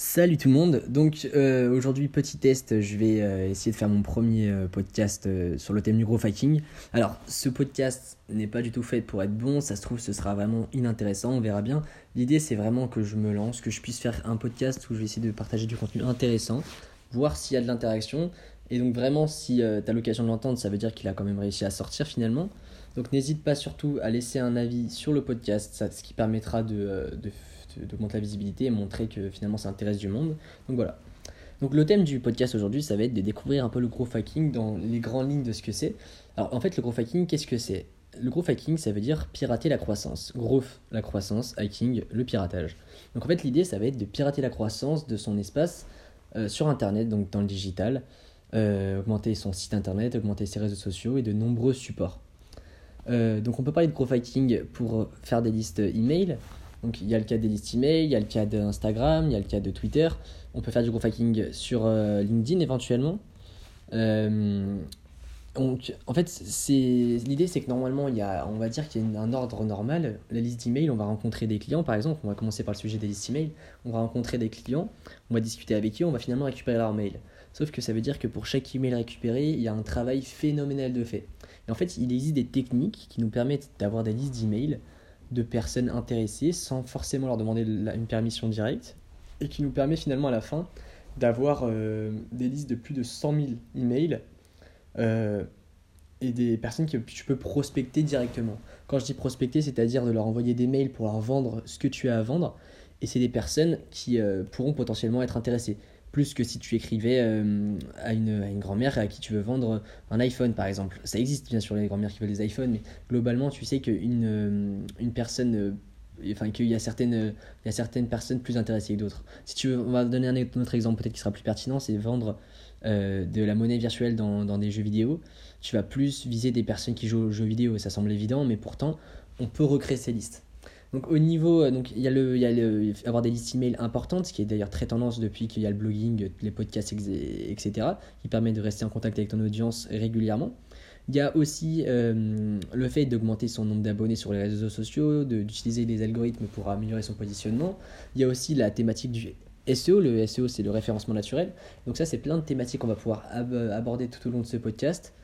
Salut tout le monde, donc euh, aujourd'hui petit test, je vais euh, essayer de faire mon premier euh, podcast sur le thème du gros hacking. Alors ce podcast n'est pas du tout fait pour être bon, ça se trouve ce sera vraiment inintéressant, on verra bien. L'idée c'est vraiment que je me lance, que je puisse faire un podcast où je vais essayer de partager du contenu intéressant, voir s'il y a de l'interaction. Et donc vraiment si tu as l'occasion de l'entendre, ça veut dire qu'il a quand même réussi à sortir finalement. Donc n'hésite pas surtout à laisser un avis sur le podcast, ce qui permettra de, de d'augmenter la visibilité et montrer que finalement ça intéresse du monde. Donc voilà. Donc le thème du podcast aujourd'hui, ça va être de découvrir un peu le growth hacking dans les grandes lignes de ce que c'est. Alors en fait, le growth hacking, qu'est-ce que c'est? Le growth hacking, ça veut dire pirater la croissance. Growth, la croissance, hacking, le piratage. Donc en fait, l'idée, ça va être de pirater la croissance de son espace euh, sur Internet, donc dans le digital, euh, augmenter son site Internet, augmenter ses réseaux sociaux et de nombreux supports. Euh, donc on peut parler de growth hacking pour faire des listes email, donc il y a le cas des listes email, il y a le cas d'Instagram, il y a le cas de Twitter. On peut faire du growth hacking sur euh, LinkedIn éventuellement. Euh, donc, en fait, l'idée, c'est que normalement, il y a, on va dire qu'il y a un ordre normal. La liste d'email, on va rencontrer des clients, par exemple. On va commencer par le sujet des listes email. On va rencontrer des clients, on va discuter avec eux, on va finalement récupérer leur mail. Sauf que ça veut dire que pour chaque email récupéré, il y a un travail phénoménal de fait. Et en fait, il existe des techniques qui nous permettent d'avoir des listes d'emails de personnes intéressées sans forcément leur demander une permission directe et qui nous permet finalement à la fin d'avoir euh, des listes de plus de 100 000 emails euh, et des personnes que tu peux prospecter directement. Quand je dis prospecter, c'est-à-dire de leur envoyer des mails pour leur vendre ce que tu as à vendre et c'est des personnes qui euh, pourront potentiellement être intéressées plus que si tu écrivais euh, à une, grand-mère à qui tu veux vendre un iPhone par exemple. Ça existe bien sûr les grand-mères qui veulent des iPhones, mais globalement tu sais qu'une euh, une personne, enfin qu'il y, a certaines, y a certaines personnes plus intéressées que d'autres. Si tu veux, on va donner un autre exemple peut-être qui sera plus pertinent, c'est vendre de la monnaie virtuelle dans, dans, des jeux vidéo. Tu vas plus viser des personnes qui jouent aux jeux vidéo, ça semble évident, mais pourtant on peut recréer ces listes. Donc au niveau, euh, donc il y a le, il y a le, avoir des listes email importantes, ce qui est d'ailleurs très tendance depuis qu'il y a le blogging, les podcasts, etc., qui permet de rester en contact avec ton audience régulièrement. Il y a aussi euh, le fait d'augmenter son nombre d'abonnés sur les réseaux sociaux, d'utiliser les algorithmes pour améliorer son positionnement. Il y a aussi la thématique du SEO. Le SEO, c'est le référencement naturel. Donc ça, c'est plein de thématiques qu'on va pouvoir aborder tout au long de ce podcast.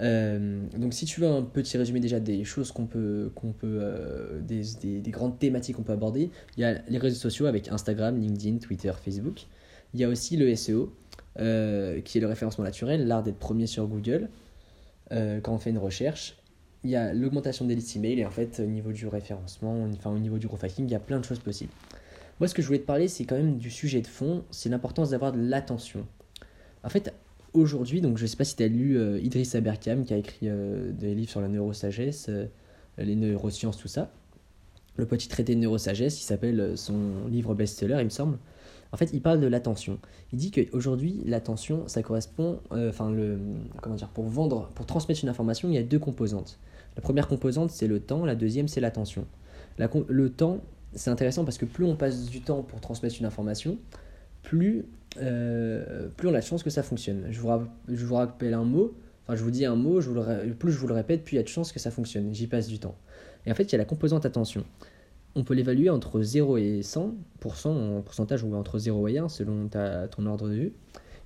Euh, donc si tu veux un petit résumé déjà des choses qu'on peut, qu'on peut euh, des, des, des, grandes thématiques qu'on peut aborder, il y a les réseaux sociaux avec Instagram, LinkedIn, Twitter, Facebook. Il y a aussi le SEO, euh, qui est le référencement naturel, l'art d'être premier sur Google quand on fait une recherche. Il y a l'augmentation des listes email et en fait au niveau du référencement, enfin au niveau du growth hacking, il y a plein de choses possibles. Moi ce que je voulais te parler c'est quand même du sujet de fond, c'est l'importance d'avoir de l'attention. En fait, aujourd'hui, donc je ne sais pas si tu as lu euh, Idriss Aberkam qui a écrit euh, des livres sur la neurosagesse, euh, les neurosciences, tout ça. Le petit traité de neurosagesse, il s'appelle son livre best-seller, il me semble. En fait, il parle de l'attention. Il dit qu'aujourd'hui, l'attention, ça correspond, enfin, le, comment dire, pour vendre, pour transmettre une information, il y a deux composantes. La première composante, c'est le temps, la deuxième, c'est l'attention. le temps, c'est intéressant parce que plus on passe du temps pour transmettre une information, plus euh, plus on a de chance que ça fonctionne. Je vous, rappelle un mot, enfin je vous dis un mot, plus je vous le répète, plus il y a de chance que ça fonctionne. J'y passe du temps. Et en fait, il y a la composante attention. On peut l'évaluer entre 0 et 100% en pourcentage ou entre 0 et 1 selon ton ordre de vue.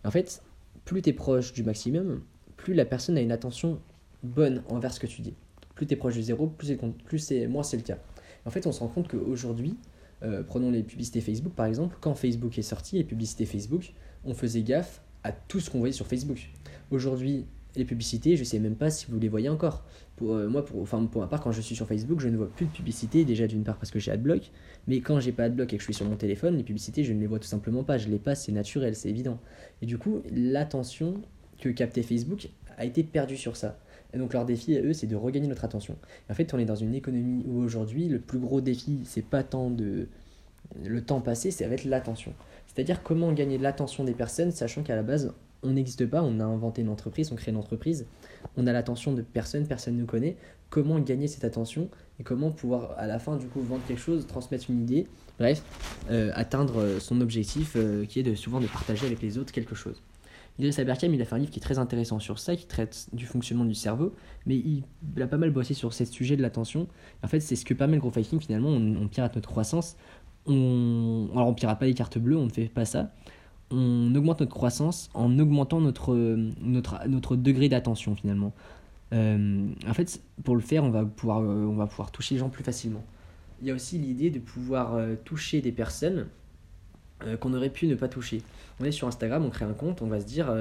Et en fait, plus tu es proche du maximum, plus la personne a une attention bonne envers ce que tu dis. Plus tu es proche du 0, plus c'est, moins c'est le cas. en fait, on se rend compte qu'aujourd'hui, euh, prenons les publicités Facebook par exemple. Quand Facebook est sorti, les publicités Facebook, on faisait gaffe à tout ce qu'on voyait sur Facebook. Aujourd'hui, les publicités, je ne sais même pas si vous les voyez encore. Pour euh, moi, pour, enfin, pour ma part, quand je suis sur Facebook, je ne vois plus de publicités. Déjà d'une part parce que j'ai AdBlock, mais quand j'ai pas AdBlock et que je suis sur mon téléphone, les publicités, je ne les vois tout simplement pas. Je les passe, c'est naturel, c'est évident. Et du coup, l'attention que captait Facebook a été perdue sur ça. Et donc leur défi à eux, c'est de regagner notre attention. en fait, on est dans une économie où aujourd'hui, le plus gros défi, c'est pas tant de le temps passé, c'est avec l'attention. C'est-à-dire comment gagner l'attention des personnes, sachant qu'à la base, on n'existe pas, on a inventé une entreprise, on crée une entreprise, on a l'attention de personne, personne ne connaît. Comment gagner cette attention et comment pouvoir à la fin du coup vendre quelque chose, transmettre une idée, bref, euh, atteindre son objectif euh, qui est souvent de partager avec les autres quelque chose. Idriss Aberkam, il a fait un livre qui est très intéressant sur ça, qui traite du fonctionnement du cerveau, mais il, a pas mal bossé sur ce sujet de l'attention. En fait, c'est ce que permet le growth hacking, finalement, on, pirate notre croissance, on alors on pirera pas les cartes bleues, on ne fait pas ça. On augmente notre croissance en augmentant notre, notre, notre degré d'attention finalement. Euh, en fait, pour le faire, on va, pouvoir, euh, on va pouvoir toucher les gens plus facilement. Il y a aussi l'idée de pouvoir euh, toucher des personnes qu'on aurait pu ne pas toucher. On est sur Instagram, on crée un compte, on va se dire,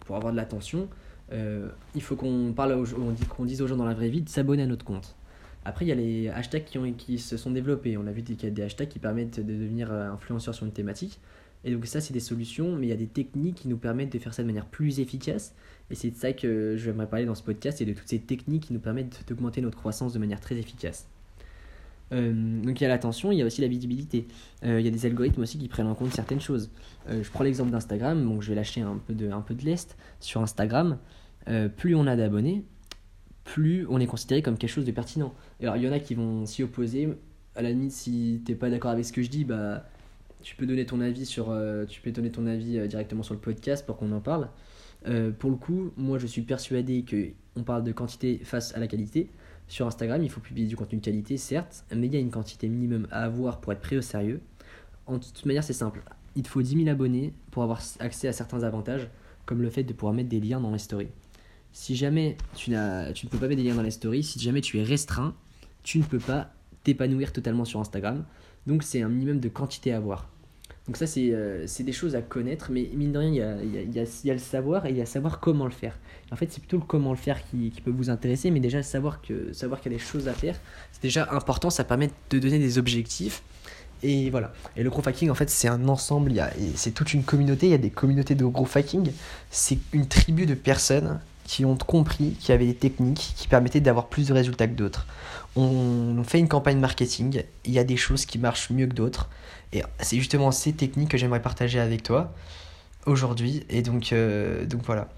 pour avoir de l'attention, il faut qu'on parle, dit, qu'on dise aux gens dans la vraie vie de s'abonner à notre compte. Après, il y a les hashtags qui, se sont développés. On a vu qu'il y a des hashtags qui permettent de devenir influenceur sur une thématique. Et donc ça, c'est des solutions, mais il y a des techniques qui nous permettent de faire ça de manière plus efficace et c'est de ça que j'aimerais parler dans ce podcast et de toutes ces techniques qui nous permettent d'augmenter notre croissance de manière très efficace. Euh, donc il y a l'attention, il y a aussi la visibilité. Euh, il y a des algorithmes aussi qui prennent en compte certaines choses. Euh, je prends l'exemple d'Instagram, donc je vais lâcher un peu de, un peu de lest sur Instagram. plus on a d'abonnés, plus on est considéré comme quelque chose de pertinent. Alors il y en a qui vont s'y opposer. À la limite, si t'es pas d'accord avec ce que je dis, bah tu peux donner ton avis sur, tu peux donner ton avis directement sur le podcast pour qu'on en parle. Pour le coup, moi je suis persuadé qu'on parle de quantité face à la qualité. Sur Instagram, il faut publier du contenu de qualité, certes, mais il y a une quantité minimum à avoir pour être pris au sérieux. En toute manière, c'est simple. Il te faut 10 000 abonnés pour avoir accès à certains avantages, comme le fait de pouvoir mettre des liens dans les stories. Si jamais tu, tu ne peux pas mettre des liens dans les stories, si jamais tu es restreint, tu ne peux pas t'épanouir totalement sur Instagram. Donc c'est un minimum de quantité à avoir. Donc ça, euh, c'est des choses à connaître, mais mine de rien, il y a, y, a, y a, le savoir et il y a savoir comment le faire. En fait, c'est plutôt le comment le faire qui, qui, peut vous intéresser, mais déjà savoir qu'il savoir qu'il y a des choses à faire, c'est déjà important, ça permet de donner des objectifs. Et voilà. Et le growth hacking, en fait, c'est un ensemble, c'est toute une communauté, il y a des communautés de growth hacking. C'est une tribu de personnes qui ont compris qu'il y avait des techniques qui permettaient d'avoir plus de résultats que d'autres. On fait une campagne marketing, il y a des choses qui marchent mieux que d'autres. Et c'est justement ces techniques que j'aimerais partager avec toi aujourd'hui. Et donc, euh, donc voilà.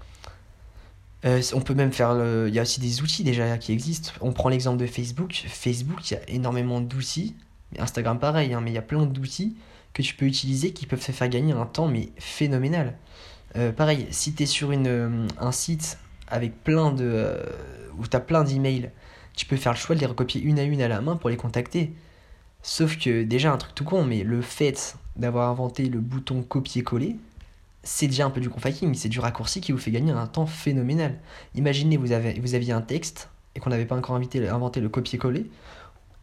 Euh, on peut même faire. Le... Il y a aussi des outils déjà qui existent. On prend l'exemple de Facebook. Facebook, il y a énormément d'outils. Instagram, pareil, hein, mais il y a plein d'outils que tu peux utiliser qui peuvent te faire gagner un temps, mais phénoménal. Euh, pareil, si tu es sur une, un site avec plein de. où tu plein d'emails, tu peux faire le choix de les recopier une à une à la main pour les contacter. Sauf que déjà un truc tout con, mais le fait d'avoir inventé le bouton copier-coller, c'est déjà un peu du confacking, c'est du raccourci qui vous fait gagner un temps phénoménal. Imaginez, vous, avez, vous aviez un texte et qu'on n'avait pas encore inventé le copier-coller.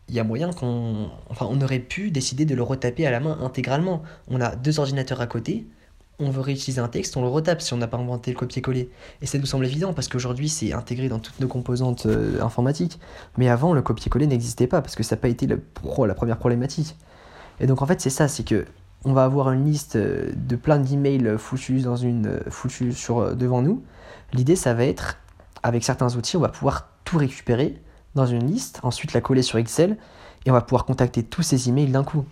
Il y a moyen qu'on. Enfin, on aurait pu décider de le retaper à la main intégralement. On a deux ordinateurs à côté, on veut réutiliser un texte, on le retape si on n'a pas inventé le copier-coller. Et ça nous semble évident parce qu'aujourd'hui c'est intégré dans toutes nos composantes euh, informatiques. Mais avant le copier-coller n'existait pas parce que ça n'a pas été la première problématique. Et donc en fait c'est ça, c'est que on va avoir une liste euh, de plein d'emails foutus dans une euh, foutus sur devant nous. L'idée ça va être avec certains outils, on va pouvoir tout récupérer dans une liste, ensuite la coller sur Excel et on va pouvoir contacter tous ces emails d'un coup.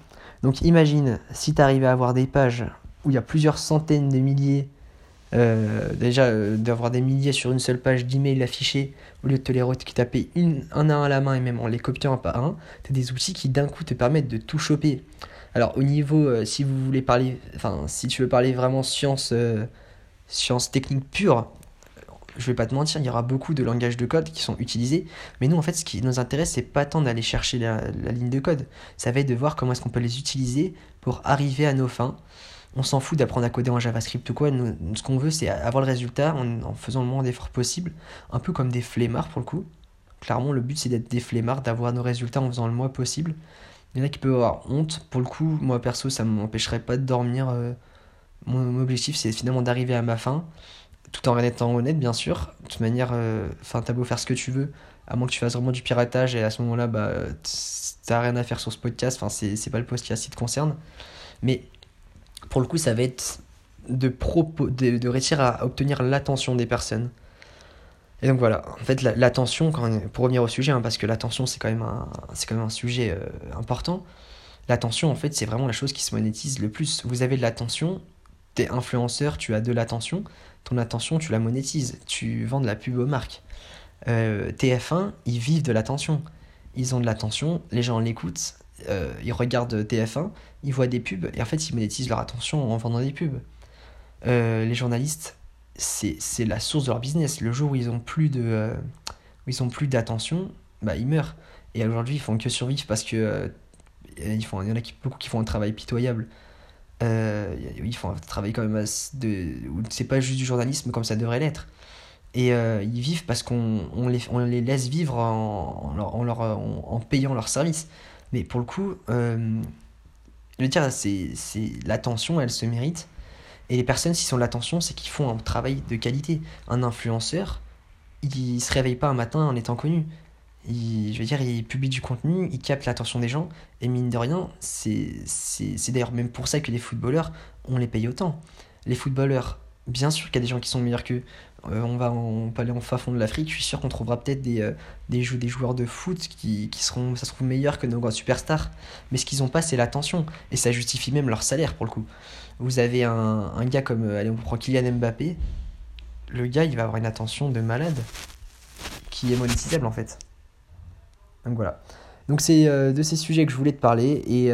Donc imagine si tu à avoir des pages où il y a plusieurs centaines de milliers, euh, déjà euh, d'avoir des milliers sur une seule page d'email affichés, au lieu de te les taper une, un à un à la main et même en les copiant un par un, tu as des outils qui d'un coup te permettent de tout choper. Alors au niveau, euh, si vous voulez parler, enfin si tu veux parler vraiment science, science technique pure, je vais pas te mentir, il y aura beaucoup de langages de code qui sont utilisés, mais nous en fait ce qui nous intéresse c'est pas tant d'aller chercher la, la, ligne de code, ça va être de voir comment est-ce qu'on peut les utiliser pour arriver à nos fins on s'en fout d'apprendre à coder en JavaScript ou quoi. ce qu'on veut, c'est avoir le résultat en, faisant le moins d'efforts possible. Un peu comme des flemmards pour le coup. Clairement, le but, c'est d'être des flemmards, d'avoir nos résultats en faisant le moins possible. Il y en a qui peuvent avoir honte. Pour le coup, moi perso, ça ne m'empêcherait pas de dormir. Euh, mon, objectif, c'est finalement d'arriver à ma fin, tout en étant honnête, bien sûr. De toute manière, euh, t'as beau faire ce que tu veux, à moins que tu fasses vraiment du piratage, et à ce moment-là, bah, t'as rien à faire sur ce podcast. Enfin, c'est pas le podcast qui te concerne. Mais pour le coup, ça va être de, de, de réussir à obtenir l'attention des personnes. Et donc voilà, en fait, l'attention, pour revenir au sujet, hein, parce que l'attention, c'est quand, même un, quand même un sujet euh, important. L'attention, en fait, c'est vraiment la chose qui se monétise le plus. Vous avez de l'attention, t'es influenceur, tu as de l'attention, ton attention, tu la monétises, tu vends de la pub aux marques. Euh, TF1, ils vivent de l'attention. Ils ont de l'attention, les gens l'écoutent, euh, ils regardent TF1, ils voient des pubs et en fait ils monétisent leur attention en vendant des pubs. Euh, les journalistes, c'est la source de leur business. Le jour où ils ont plus de euh, ils ont plus d'attention, bah ils meurent. Et aujourd'hui ils font que survivre parce que ils font, il y en a beaucoup qui font un travail pitoyable. Ils font un travail quand même de. C'est pas juste du journalisme comme ça devrait l'être. Et ils vivent parce qu'on on les, on les laisse vivre en, en, leur, en, payant leur service. Mais pour le coup, euh, je veux dire, c'est l'attention, elle se mérite. Et les personnes, s'ils sont l'attention, c'est qu'ils font un travail de qualité. Un influenceur, il se réveille pas un matin en étant connu. Je veux dire, il publie du contenu, il capte l'attention des gens, et mine de rien, c'est d'ailleurs même pour ça que les footballeurs, on les paye autant. Les footballeurs, bien sûr qu'il y a des gens qui sont meilleurs qu'eux. Euh, on, va on peut aller en fin fond de l'Afrique, je suis sûr qu'on trouvera peut-être des, euh, joueurs de foot qui, seront, ça se trouve, meilleurs que nos grands superstars. Mais ce qu'ils n'ont pas, c'est l'attention. Et ça justifie même leur salaire, pour le coup. Vous avez un, un gars comme, euh, allez, on prend Kylian Mbappé. Le gars, il va avoir une attention de malade qui est monétisable, en fait. Donc voilà. Donc c'est de ces sujets que je voulais te parler. Et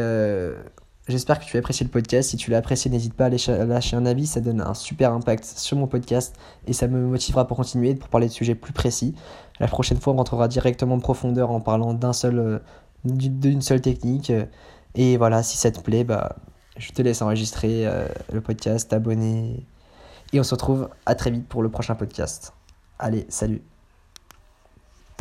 J'espère que tu as apprécié le podcast. Si tu l'as apprécié, n'hésite pas à lâcher un avis. Ça donne un super impact sur mon podcast et ça me motivera pour continuer, pour parler de sujets plus précis. La prochaine fois, on rentrera directement en profondeur en parlant d'un seul, euh, d'une seule technique. Et voilà, si ça te plaît, bah, je te laisse enregistrer euh, le podcast, t'abonner. Et on se retrouve à très vite pour le prochain podcast. Allez, salut